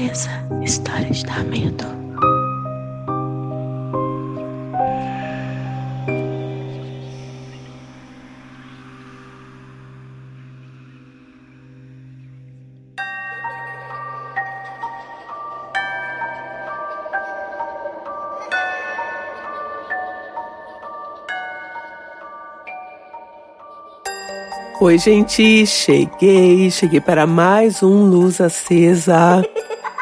acesa. História de dar medo. Oi, gente, cheguei, cheguei para mais um Luz Acesa.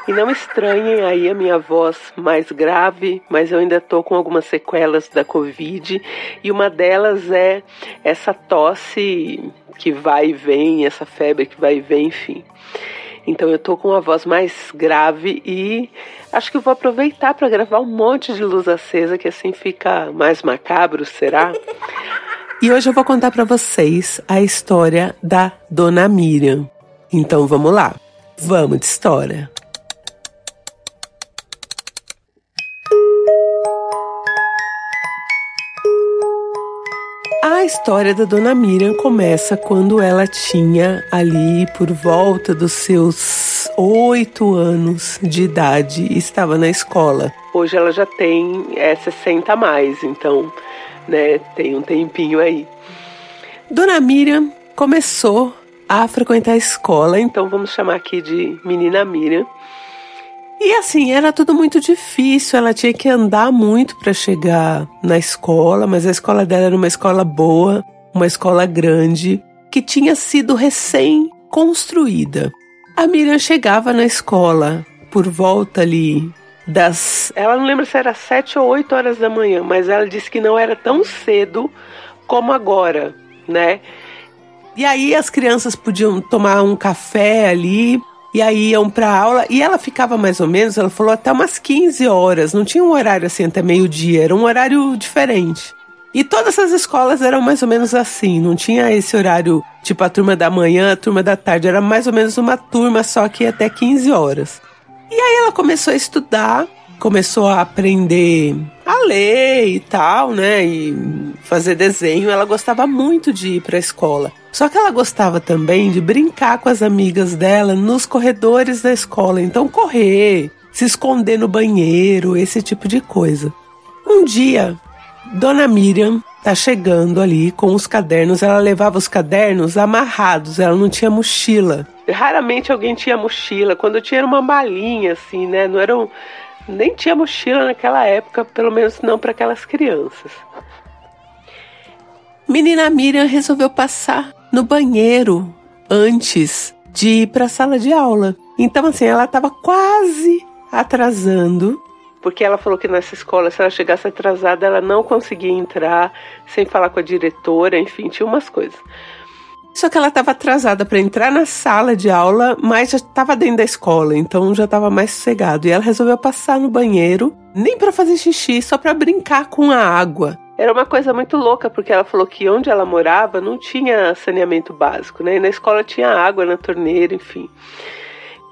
E não estranhem aí a minha voz mais grave, mas eu ainda tô com algumas sequelas da Covid e uma delas é essa tosse que vai e vem, essa febre que vai e vem, enfim. Então eu tô com uma voz mais grave e acho que vou aproveitar para gravar um monte de luz acesa que assim fica mais macabro, será? E hoje eu vou contar para vocês a história da Dona Miriam. Então vamos lá. Vamos de história. A história da Dona Miriam começa quando ela tinha ali por volta dos seus oito anos de idade e estava na escola. Hoje ela já tem é, 60 a mais, então né? Tem um tempinho aí. Dona Miriam começou a frequentar a escola, então vamos chamar aqui de Menina Miriam. E assim, era tudo muito difícil, ela tinha que andar muito para chegar na escola, mas a escola dela era uma escola boa, uma escola grande, que tinha sido recém-construída. A Miriam chegava na escola por volta ali das. Ela não lembra se era sete ou oito horas da manhã, mas ela disse que não era tão cedo como agora, né? E aí as crianças podiam tomar um café ali, e aí iam para aula, e ela ficava mais ou menos, ela falou até umas 15 horas, não tinha um horário assim até meio-dia, era um horário diferente. E todas as escolas eram mais ou menos assim, não tinha esse horário tipo a turma da manhã, a turma da tarde, era mais ou menos uma turma só que até 15 horas. E aí ela começou a estudar, começou a aprender a ler e tal, né? E fazer desenho. Ela gostava muito de ir para a escola. Só que ela gostava também de brincar com as amigas dela nos corredores da escola. Então, correr, se esconder no banheiro, esse tipo de coisa. Um dia, Dona Miriam tá chegando ali com os cadernos. Ela levava os cadernos amarrados, ela não tinha mochila. Raramente alguém tinha mochila. Quando tinha uma malinha, assim, né? Não eram. Nem tinha mochila naquela época, pelo menos não para aquelas crianças. Menina Miriam resolveu passar no banheiro antes de ir para a sala de aula. Então, assim, ela estava quase atrasando porque ela falou que nessa escola, se ela chegasse atrasada, ela não conseguia entrar sem falar com a diretora, enfim, tinha umas coisas. Só que ela estava atrasada para entrar na sala de aula, mas já estava dentro da escola, então já estava mais sossegado. E ela resolveu passar no banheiro, nem para fazer xixi, só para brincar com a água. Era uma coisa muito louca, porque ela falou que onde ela morava não tinha saneamento básico, né? E na escola tinha água na torneira, enfim.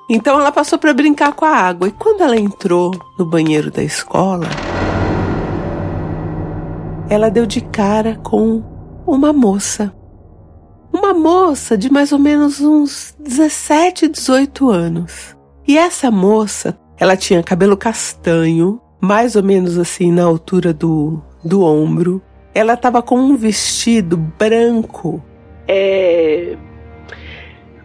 Então ela passou para brincar com a água e quando ela entrou no banheiro da escola, ela deu de cara com uma moça. Uma moça de mais ou menos uns 17, 18 anos. E essa moça, ela tinha cabelo castanho, mais ou menos assim na altura do, do ombro. Ela estava com um vestido branco, é,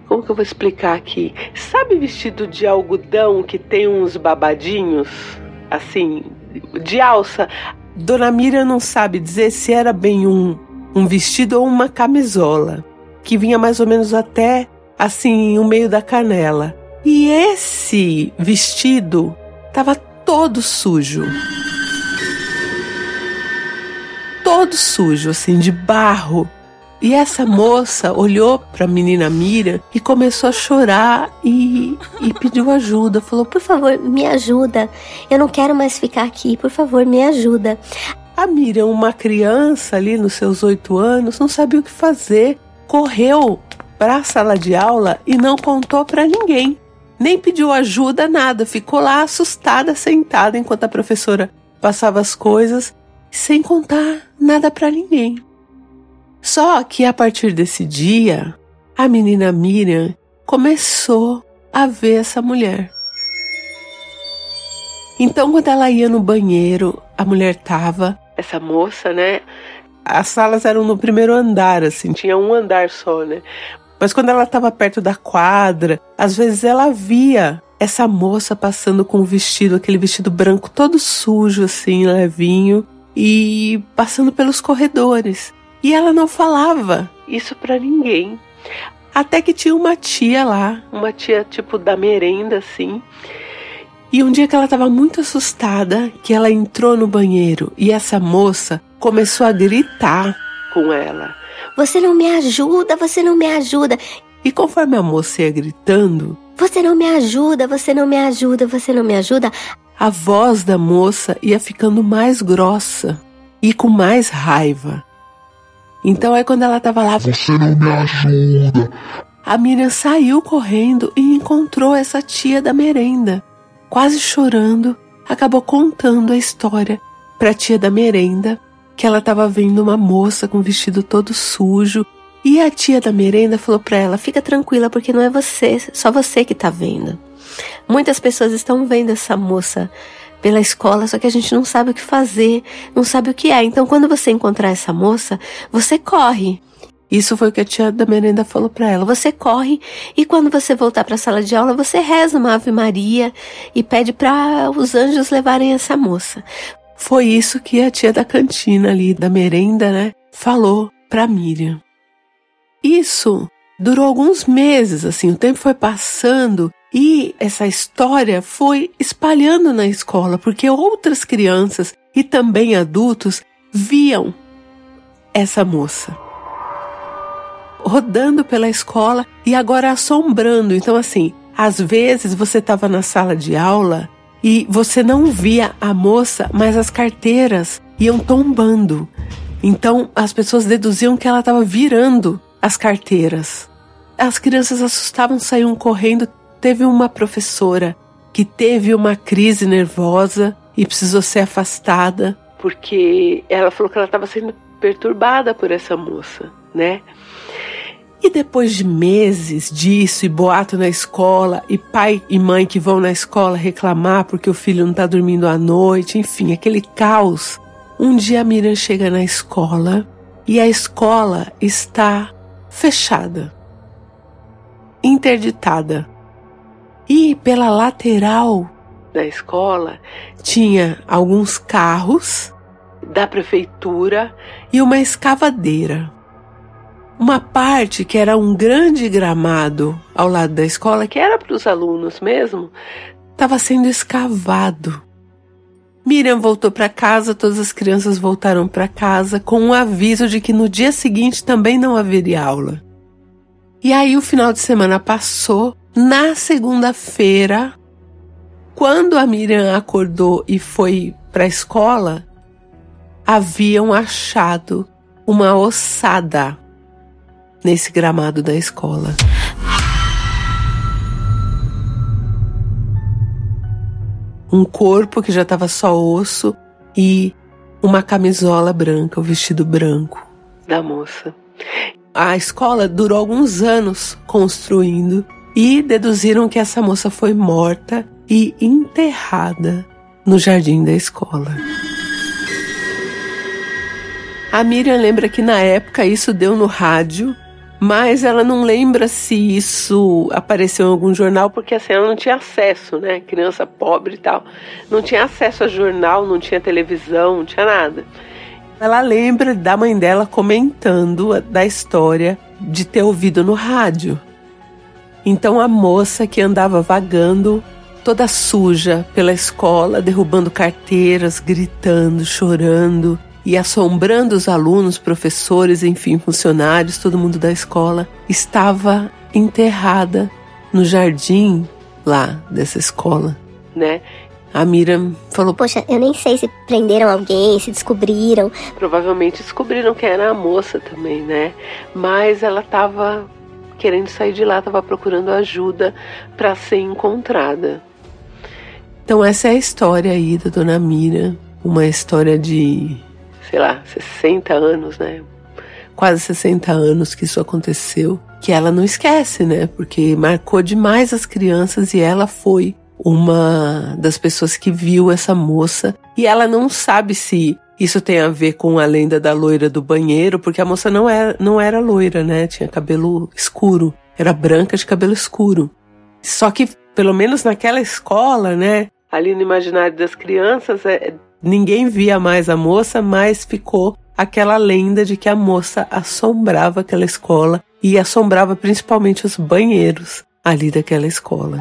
como que eu vou explicar aqui? Sabe vestido de algodão que tem uns babadinhos? Assim, de alça. Dona Mira não sabe dizer se era bem um, um vestido ou uma camisola, que vinha mais ou menos até assim, o meio da canela. E esse vestido estava todo sujo. Todo sujo, assim, de barro. E essa moça olhou para a menina Miriam e começou a chorar e, e pediu ajuda. Falou: Por favor, me ajuda. Eu não quero mais ficar aqui. Por favor, me ajuda. A Miriam, uma criança ali nos seus oito anos, não sabia o que fazer. Correu para a sala de aula e não contou para ninguém. Nem pediu ajuda, nada. Ficou lá assustada, sentada enquanto a professora passava as coisas, sem contar nada para ninguém. Só que a partir desse dia, a menina Miriam começou a ver essa mulher. Então, quando ela ia no banheiro, a mulher tava, essa moça, né? As salas eram no primeiro andar, assim, tinha um andar só, né? Mas quando ela estava perto da quadra, às vezes ela via essa moça passando com o vestido, aquele vestido branco todo sujo, assim, levinho, e passando pelos corredores. E ela não falava isso para ninguém. Até que tinha uma tia lá, uma tia tipo da merenda, assim. E um dia que ela estava muito assustada, que ela entrou no banheiro e essa moça começou a gritar com ela. Você não me ajuda, você não me ajuda. E conforme a moça ia gritando, Você não me ajuda, você não me ajuda, você não me ajuda. a voz da moça ia ficando mais grossa e com mais raiva. Então aí quando ela estava lá, Você não me ajuda. a Miriam saiu correndo e encontrou essa tia da merenda. Quase chorando, acabou contando a história para a tia da merenda que ela estava vendo uma moça com vestido todo sujo. E a tia da merenda falou para ela: "Fica tranquila, porque não é você, só você que está vendo. Muitas pessoas estão vendo essa moça pela escola, só que a gente não sabe o que fazer, não sabe o que é. Então, quando você encontrar essa moça, você corre. Isso foi o que a tia da merenda falou para ela. Você corre e quando você voltar para a sala de aula, você reza uma Ave Maria e pede para os anjos levarem essa moça. Foi isso que a tia da cantina ali, da merenda, né, falou para Miriam. Isso durou alguns meses, assim, o tempo foi passando e essa história foi espalhando na escola, porque outras crianças e também adultos viam essa moça rodando pela escola e agora assombrando. Então, assim, às vezes você estava na sala de aula e você não via a moça, mas as carteiras iam tombando. Então, as pessoas deduziam que ela estava virando as carteiras. As crianças assustavam, saíam correndo. Teve uma professora que teve uma crise nervosa e precisou ser afastada porque ela falou que ela estava sendo perturbada por essa moça, né? E depois de meses disso e boato na escola e pai e mãe que vão na escola reclamar porque o filho não está dormindo à noite, enfim, aquele caos. Um dia a Miriam chega na escola e a escola está fechada, interditada. E pela lateral da escola tinha alguns carros da prefeitura e uma escavadeira. Uma parte que era um grande gramado ao lado da escola, que era para os alunos mesmo, estava sendo escavado. Miriam voltou para casa, todas as crianças voltaram para casa com um aviso de que no dia seguinte também não haveria aula. E aí o final de semana passou. Na segunda-feira, quando a Miriam acordou e foi para a escola, haviam achado uma ossada nesse gramado da escola. Um corpo que já estava só osso e uma camisola branca, o vestido branco da moça. A escola durou alguns anos construindo e deduziram que essa moça foi morta e enterrada no jardim da escola. A Miriam lembra que na época isso deu no rádio, mas ela não lembra se isso apareceu em algum jornal, porque assim, ela não tinha acesso, né? Criança pobre e tal. Não tinha acesso a jornal, não tinha televisão, não tinha nada. Ela lembra da mãe dela comentando da história de ter ouvido no rádio. Então a moça que andava vagando, toda suja pela escola, derrubando carteiras, gritando, chorando e assombrando os alunos, professores, enfim, funcionários, todo mundo da escola, estava enterrada no jardim lá dessa escola, né? A Miriam falou: Poxa, eu nem sei se prenderam alguém, se descobriram. Provavelmente descobriram que era a moça também, né? Mas ela estava querendo sair de lá, estava procurando ajuda para ser encontrada. Então essa é a história aí da Dona Mira, uma história de, sei lá, 60 anos, né? Quase 60 anos que isso aconteceu, que ela não esquece, né? Porque marcou demais as crianças e ela foi uma das pessoas que viu essa moça e ela não sabe se isso tem a ver com a lenda da loira do banheiro, porque a moça não era, não era loira, né? Tinha cabelo escuro, era branca de cabelo escuro. Só que, pelo menos naquela escola, né? Ali no imaginário das crianças, é, ninguém via mais a moça, mas ficou aquela lenda de que a moça assombrava aquela escola e assombrava principalmente os banheiros ali daquela escola.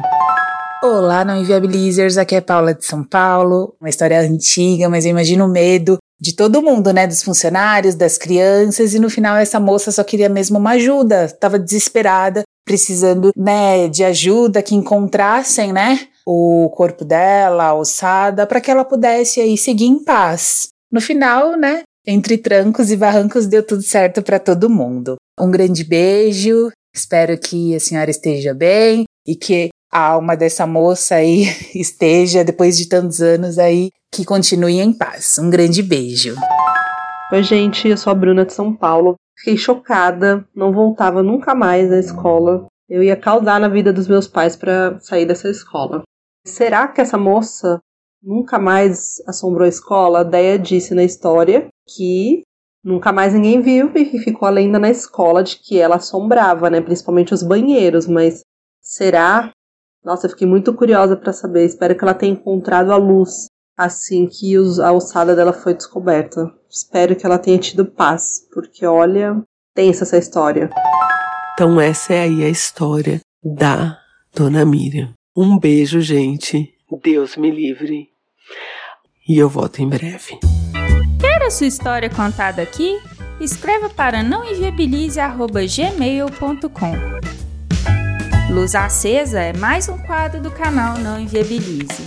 Olá, não inviabilizers, aqui é Paula de São Paulo. Uma história antiga, mas eu imagino o medo de todo mundo, né? Dos funcionários, das crianças, e no final essa moça só queria mesmo uma ajuda, estava desesperada, precisando, né, de ajuda, que encontrassem, né, o corpo dela, a ossada, para que ela pudesse aí seguir em paz. No final, né, entre trancos e barrancos deu tudo certo para todo mundo. Um grande beijo, espero que a senhora esteja bem e que a alma dessa moça aí esteja, depois de tantos anos aí, que continue em paz. Um grande beijo. Oi, gente, eu sou a Bruna de São Paulo. Fiquei chocada, não voltava nunca mais à escola. Eu ia causar na vida dos meus pais para sair dessa escola. Será que essa moça nunca mais assombrou a escola? A Deia disse na história que nunca mais ninguém viu e ficou a lenda na escola de que ela assombrava, né? Principalmente os banheiros, mas será? Nossa, eu fiquei muito curiosa para saber. Espero que ela tenha encontrado a luz assim que a ossada dela foi descoberta. Espero que ela tenha tido paz, porque olha, tensa essa história. Então essa é aí a história da Dona Miriam. Um beijo, gente. Deus me livre. E eu volto em breve. Quer a sua história contada aqui? Escreva para nãoenviabilize.gmail.com Luz Acesa é mais um quadro do canal Não Enviabilize.